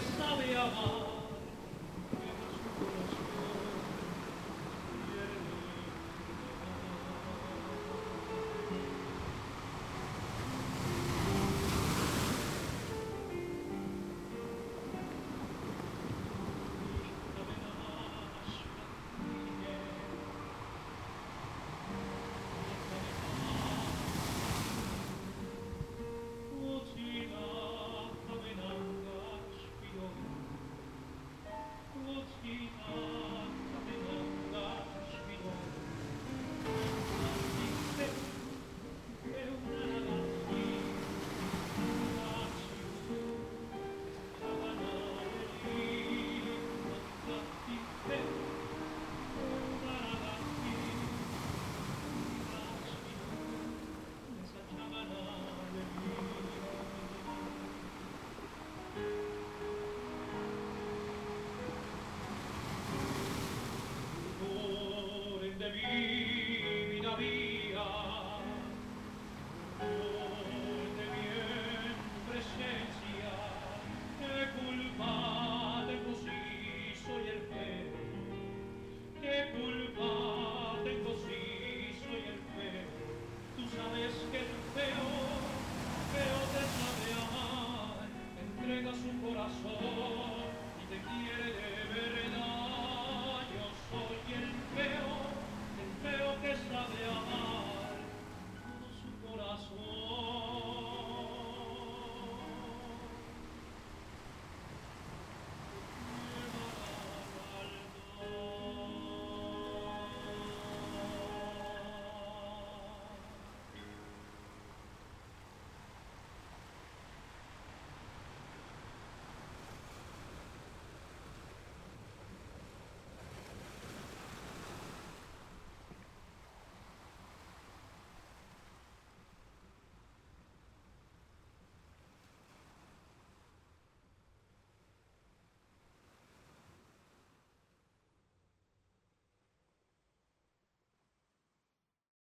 Saviour. Jesus. me.